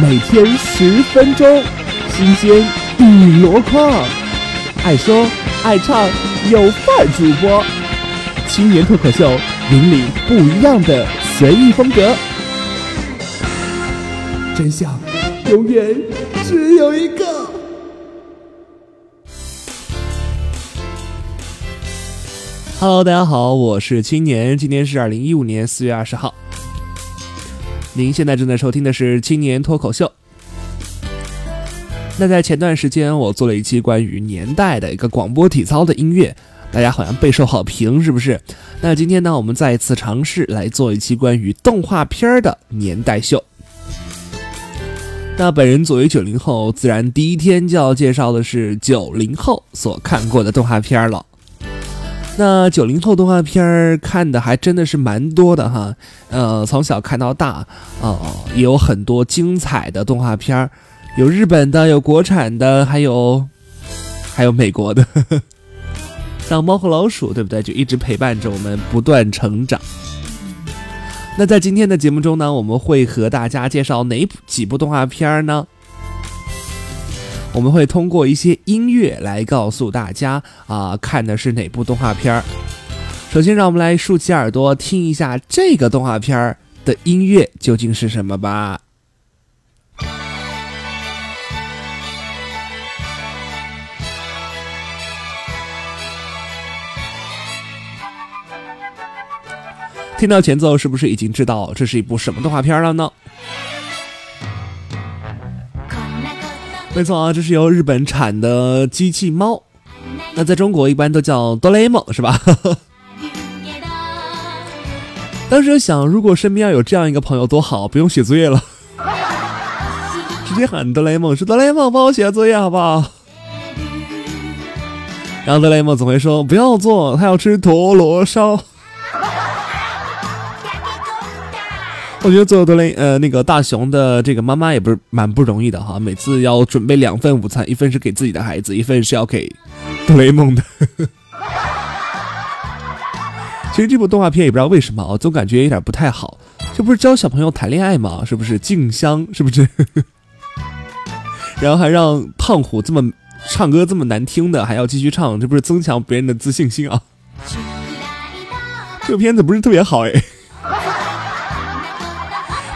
每天十分钟，新鲜一箩筐，爱说爱唱有范主播，青年脱口秀，引领不一样的随意风格，真相永远只有一个。Hello，大家好，我是青年，今天是二零一五年四月二十号。您现在正在收听的是《青年脱口秀》。那在前段时间，我做了一期关于年代的一个广播体操的音乐，大家好像备受好评，是不是？那今天呢，我们再一次尝试来做一期关于动画片的年代秀。那本人作为九零后，自然第一天就要介绍的是九零后所看过的动画片了。那九零后动画片儿看的还真的是蛮多的哈，呃，从小看到大，哦，也有很多精彩的动画片儿，有日本的，有国产的，还有还有美国的，像猫和老鼠，对不对？就一直陪伴着我们不断成长。那在今天的节目中呢，我们会和大家介绍哪几部动画片呢？我们会通过一些音乐来告诉大家啊，看的是哪部动画片儿。首先，让我们来竖起耳朵听一下这个动画片儿的音乐究竟是什么吧。听到前奏，是不是已经知道这是一部什么动画片了呢？没错啊，这是由日本产的机器猫，那在中国一般都叫哆啦 A 梦，是吧？当时就想，如果身边要有这样一个朋友多好，不用写作业了，直接喊哆啦 A 梦，说哆啦 A 梦帮我写作业好不好？然后哆啦 A 梦总会说不要做，他要吃陀螺烧。我觉得做哆啦呃那个大雄的这个妈妈也不是蛮不容易的哈，每次要准备两份午餐，一份是给自己的孩子，一份是要给哆啦 A 梦的。其实这部动画片也不知道为什么啊，总感觉有点不太好，这不是教小朋友谈恋爱吗？是不是静香？是不是？然后还让胖虎这么唱歌这么难听的还要继续唱，这不是增强别人的自信心啊？这个片子不是特别好哎。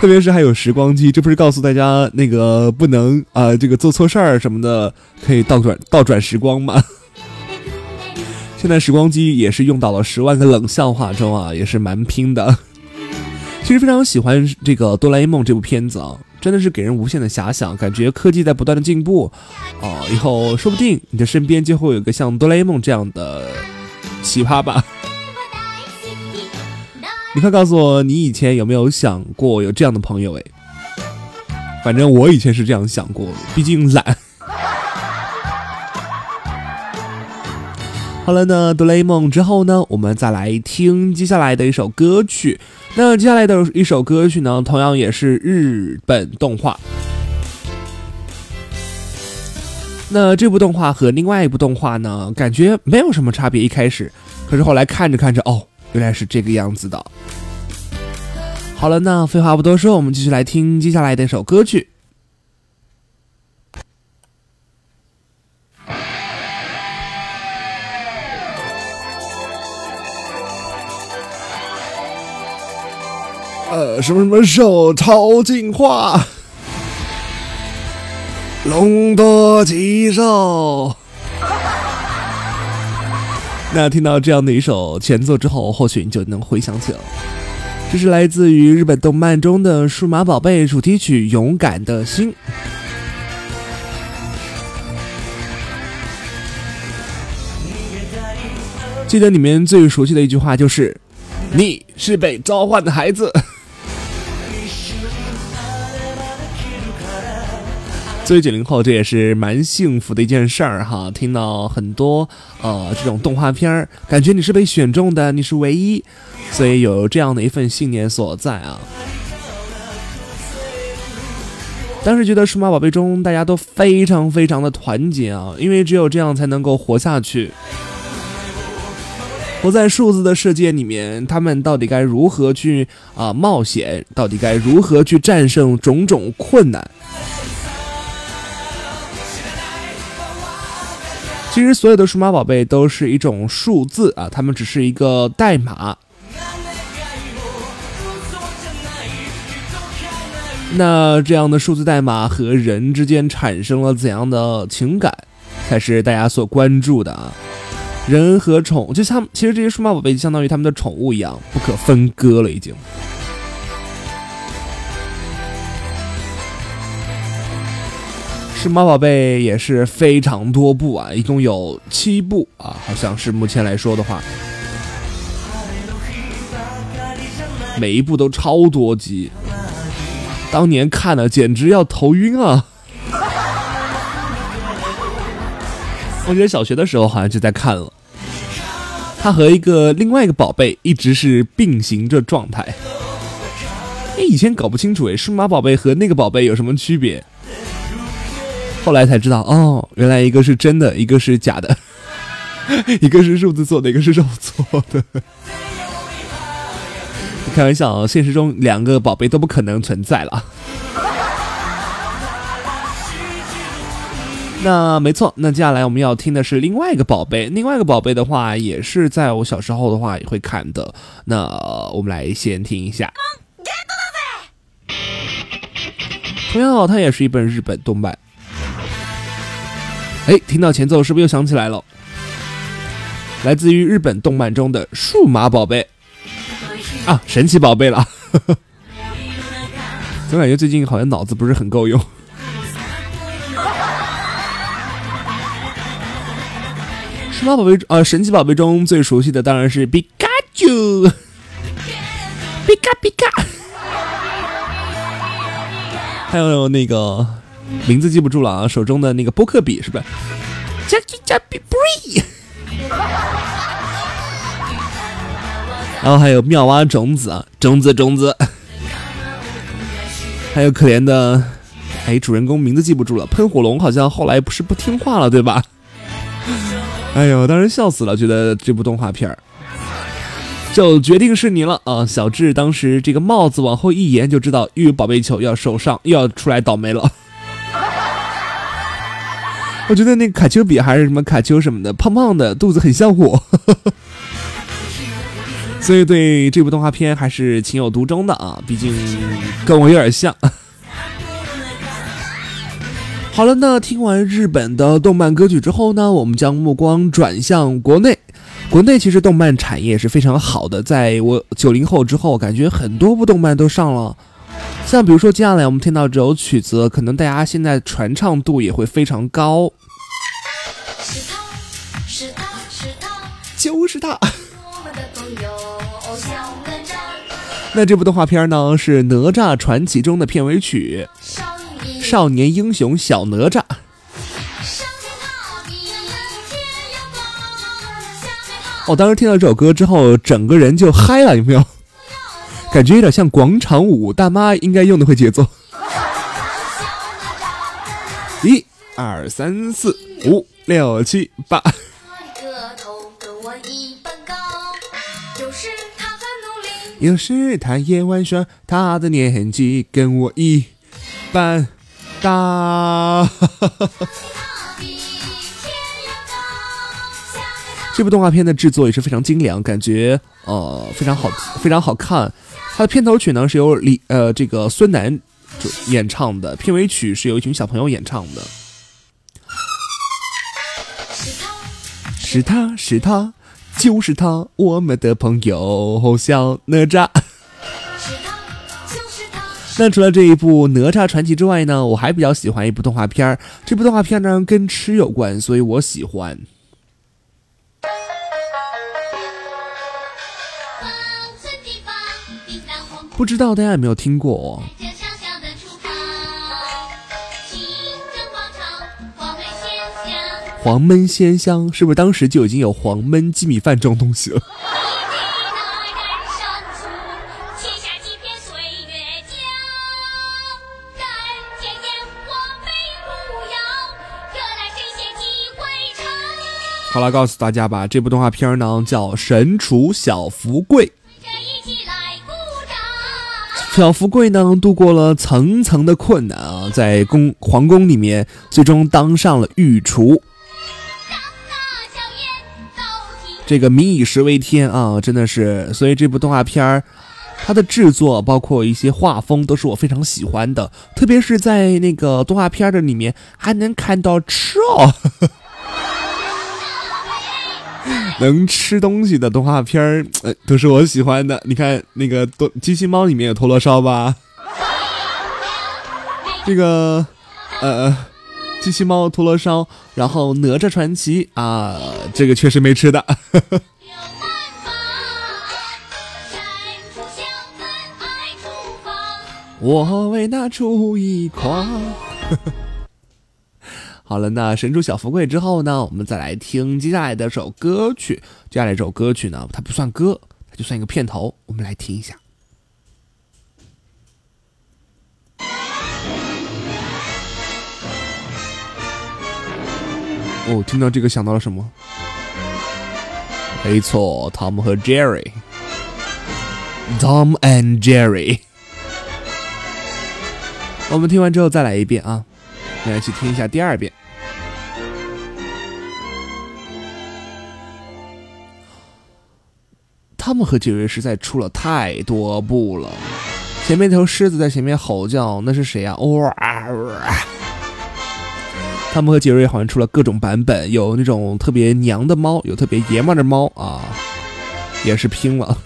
特别是还有时光机，这不是告诉大家那个不能啊，这个做错事儿什么的，可以倒转倒转时光吗？现在时光机也是用到了十万个冷笑话中啊，也是蛮拼的。其实非常喜欢这个《哆啦 A 梦》这部片子啊，真的是给人无限的遐想，感觉科技在不断的进步啊，以后说不定你的身边就会有个像哆啦 A 梦这样的奇葩吧。你快告诉我，你以前有没有想过有这样的朋友？哎，反正我以前是这样想过，毕竟懒。好了，那哆啦 A 梦之后呢，我们再来听接下来的一首歌曲。那接下来的一首歌曲呢，同样也是日本动画。那这部动画和另外一部动画呢，感觉没有什么差别。一开始，可是后来看着看着，哦。原来是这个样子的。好了，那废话不多说，我们继续来听接下来的一首歌曲。呃，什么什么手超进化，龙多吉兽。那听到这样的一首前奏之后，或许你就能回想起了，这是来自于日本动漫中的《数码宝贝》主题曲《勇敢的心》。记得里面最熟悉的一句话就是：“你是被召唤的孩子。” 作为九零后，这也是蛮幸福的一件事儿哈。听到很多呃这种动画片儿，感觉你是被选中的，你是唯一，所以有这样的一份信念所在啊。当时觉得数码宝贝中大家都非常非常的团结啊，因为只有这样才能够活下去。活在数字的世界里面，他们到底该如何去啊冒险？到底该如何去战胜种种困难？其实，所有的数码宝贝都是一种数字啊，它们只是一个代码。那这样的数字代码和人之间产生了怎样的情感，才是大家所关注的啊？人和宠，就像其实这些数码宝贝就相当于他们的宠物一样，不可分割了，已经。数码宝贝也是非常多部啊，一共有七部啊，好像是目前来说的话，每一部都超多集。当年看了简直要头晕啊！我觉得小学的时候好像就在看了。它和一个另外一个宝贝一直是并行着状态。哎，以前搞不清楚哎，数码宝贝和那个宝贝有什么区别？后来才知道哦，原来一个是真的，一个是假的，一个是数字做的，一个是肉做的。开玩笑啊！现实中两个宝贝都不可能存在了。那没错，那接下来我们要听的是另外一个宝贝。另外一个宝贝的话，也是在我小时候的话也会看的。那我们来先听一下。同样，它也是一本日本动漫。哎，听到前奏是不是又想起来了？来自于日本动漫中的数码宝贝。啊，神奇宝贝了！总感觉最近好像脑子不是很够用。数码宝贝呃，神奇宝贝中最熟悉的当然是 皮卡丘，皮卡皮卡，还有那个名字记不住了啊，手中的那个波克笔是不是？加加比布瑞。然后还有妙蛙种子啊，种子种子，还有可怜的，哎，主人公名字记不住了。喷火龙好像后来不是不听话了，对吧？哎呦，当时笑死了，觉得这部动画片儿就决定是你了啊！小智当时这个帽子往后一延，就知道又有宝贝球要受伤又要出来倒霉了。我觉得那个卡丘比还是什么卡丘什么的，胖胖的，肚子很像我。所以对这部动画片还是情有独钟的啊，毕竟跟我有点像。好了，那听完日本的动漫歌曲之后呢，我们将目光转向国内。国内其实动漫产业是非常好的，在我九零后之后，感觉很多部动漫都上了。像比如说接下来我们听到这首曲子，可能大家现在传唱度也会非常高。就是他。那这部动画片呢，是《哪吒传奇》中的片尾曲，《少年英雄小哪吒》。我当时听到这首歌之后，整个人就嗨了，有没有？感觉有点像广场舞，大妈应该用的会节奏。一、二、三、四、五、六、七、八。有时他很努力，有时他也玩耍，他的年纪跟我一般大。这部动画片的制作也是非常精良，感觉呃非常好，非常好看。它的片头曲呢是由李呃这个孙楠演唱的，片尾曲是由一群小朋友演唱的。是他是他。就是他，我们的朋友小哪吒。那除了这一部《哪吒传奇》之外呢，我还比较喜欢一部动画片儿。这部动画片呢跟吃有关，所以我喜欢。不知道大家有没有听过？黄焖鲜香是不是当时就已经有黄焖鸡米饭这种东西了？好了，告诉大家吧，这部动画片呢叫《神厨小福贵》。小福贵呢度过了层层的困难啊，在宫皇宫里面，最终当上了御厨。这个民以食为天啊，真的是，所以这部动画片儿，它的制作包括一些画风都是我非常喜欢的，特别是在那个动画片的里面还能看到吃哦，能吃东西的动画片儿，呃，都是我喜欢的。你看那个《机机器猫》里面有陀螺烧吧？这个，呃。机器猫陀螺烧，然后哪吒传奇啊，这个确实没吃的。我为那厨艺狂。好了，那神厨小福贵之后呢，我们再来听接下来的首歌曲。接下来这首歌曲呢，它不算歌，它就算一个片头，我们来听一下。哦，听到这个想到了什么？没错，Tom 和 Jerry，Tom and Jerry。我们听完之后再来一遍啊，来一起听一下第二遍。汤姆和杰瑞实在出了太多步了，前面一头狮子在前面吼叫，那是谁呀？哇！汤姆和杰瑞好像出了各种版本，有那种特别娘的猫，有特别爷们的猫啊，也是拼了。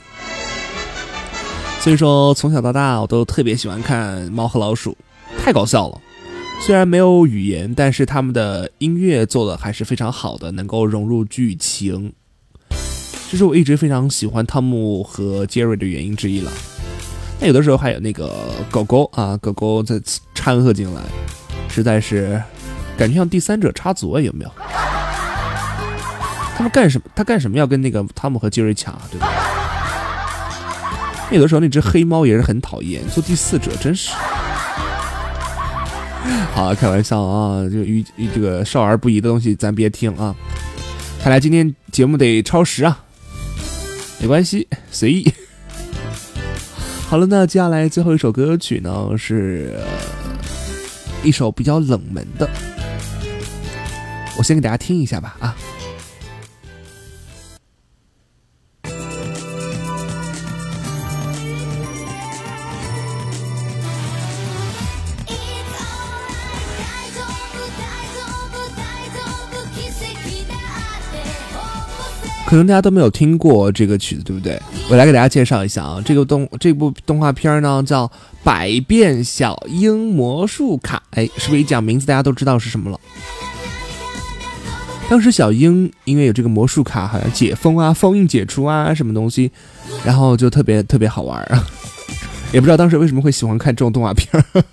所以说，从小到大我都特别喜欢看《猫和老鼠》，太搞笑了。虽然没有语言，但是他们的音乐做的还是非常好的，能够融入剧情。这是我一直非常喜欢汤姆和杰瑞的原因之一了。那有的时候还有那个狗狗啊，狗狗在掺和进来，实在是。感觉像第三者插足啊，有没有？他们干什么？他干什么要跟那个汤姆和杰瑞抢啊？对吧？有的时候那只黑猫也是很讨厌，做第四者真是。好，开玩笑啊，就与与这个少儿不宜的东西咱别听啊。看来今天节目得超时啊，没关系，随意。好了，那接下来最后一首歌曲呢，是一首比较冷门的。我先给大家听一下吧，啊。可能大家都没有听过这个曲子，对不对？我来给大家介绍一下啊，这个动这部动画片呢叫《百变小樱魔术卡》，哎，是不是一讲名字大家都知道是什么了？当时小樱因为有这个魔术卡，好像解封啊、封印解除啊什么东西，然后就特别特别好玩啊，也不知道当时为什么会喜欢看这种动画片儿。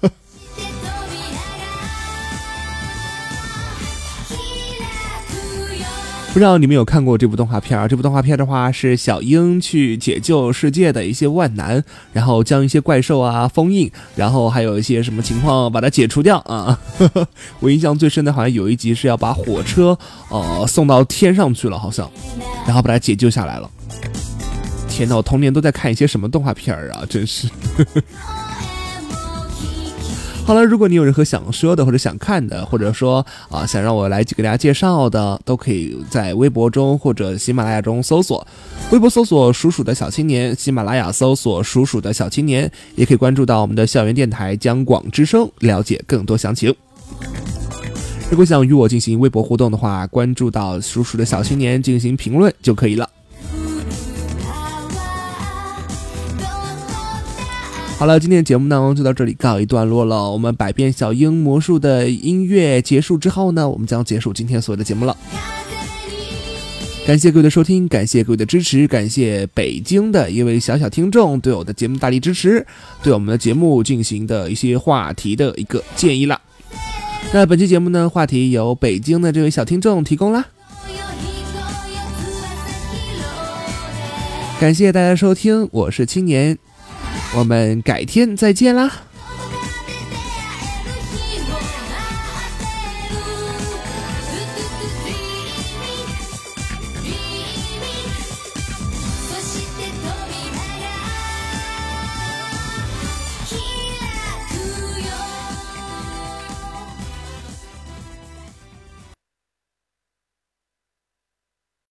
不知道你们有看过这部动画片啊？这部动画片的话是小樱去解救世界的一些万难，然后将一些怪兽啊封印，然后还有一些什么情况把它解除掉啊。我印象最深的好像有一集是要把火车呃送到天上去了，好像，然后把它解救下来了。天呐，我童年都在看一些什么动画片儿啊？真是。好了，如果你有任何想说的或者想看的，或者说啊想让我来给大家介绍的，都可以在微博中或者喜马拉雅中搜索，微博搜索“鼠鼠的小青年”，喜马拉雅搜索“鼠鼠的小青年”，也可以关注到我们的校园电台江广之声，了解更多详情。如果想与我进行微博互动的话，关注到“鼠鼠的小青年”进行评论就可以了。好了，今天的节目呢就到这里告一段落了。我们百变小樱魔术的音乐结束之后呢，我们将结束今天所有的节目了。感谢各位的收听，感谢各位的支持，感谢北京的一位小小听众对我的节目大力支持，对我们的节目进行的一些话题的一个建议了。那本期节目呢，话题由北京的这位小听众提供啦。感谢大家收听，我是青年。我们改天再见啦。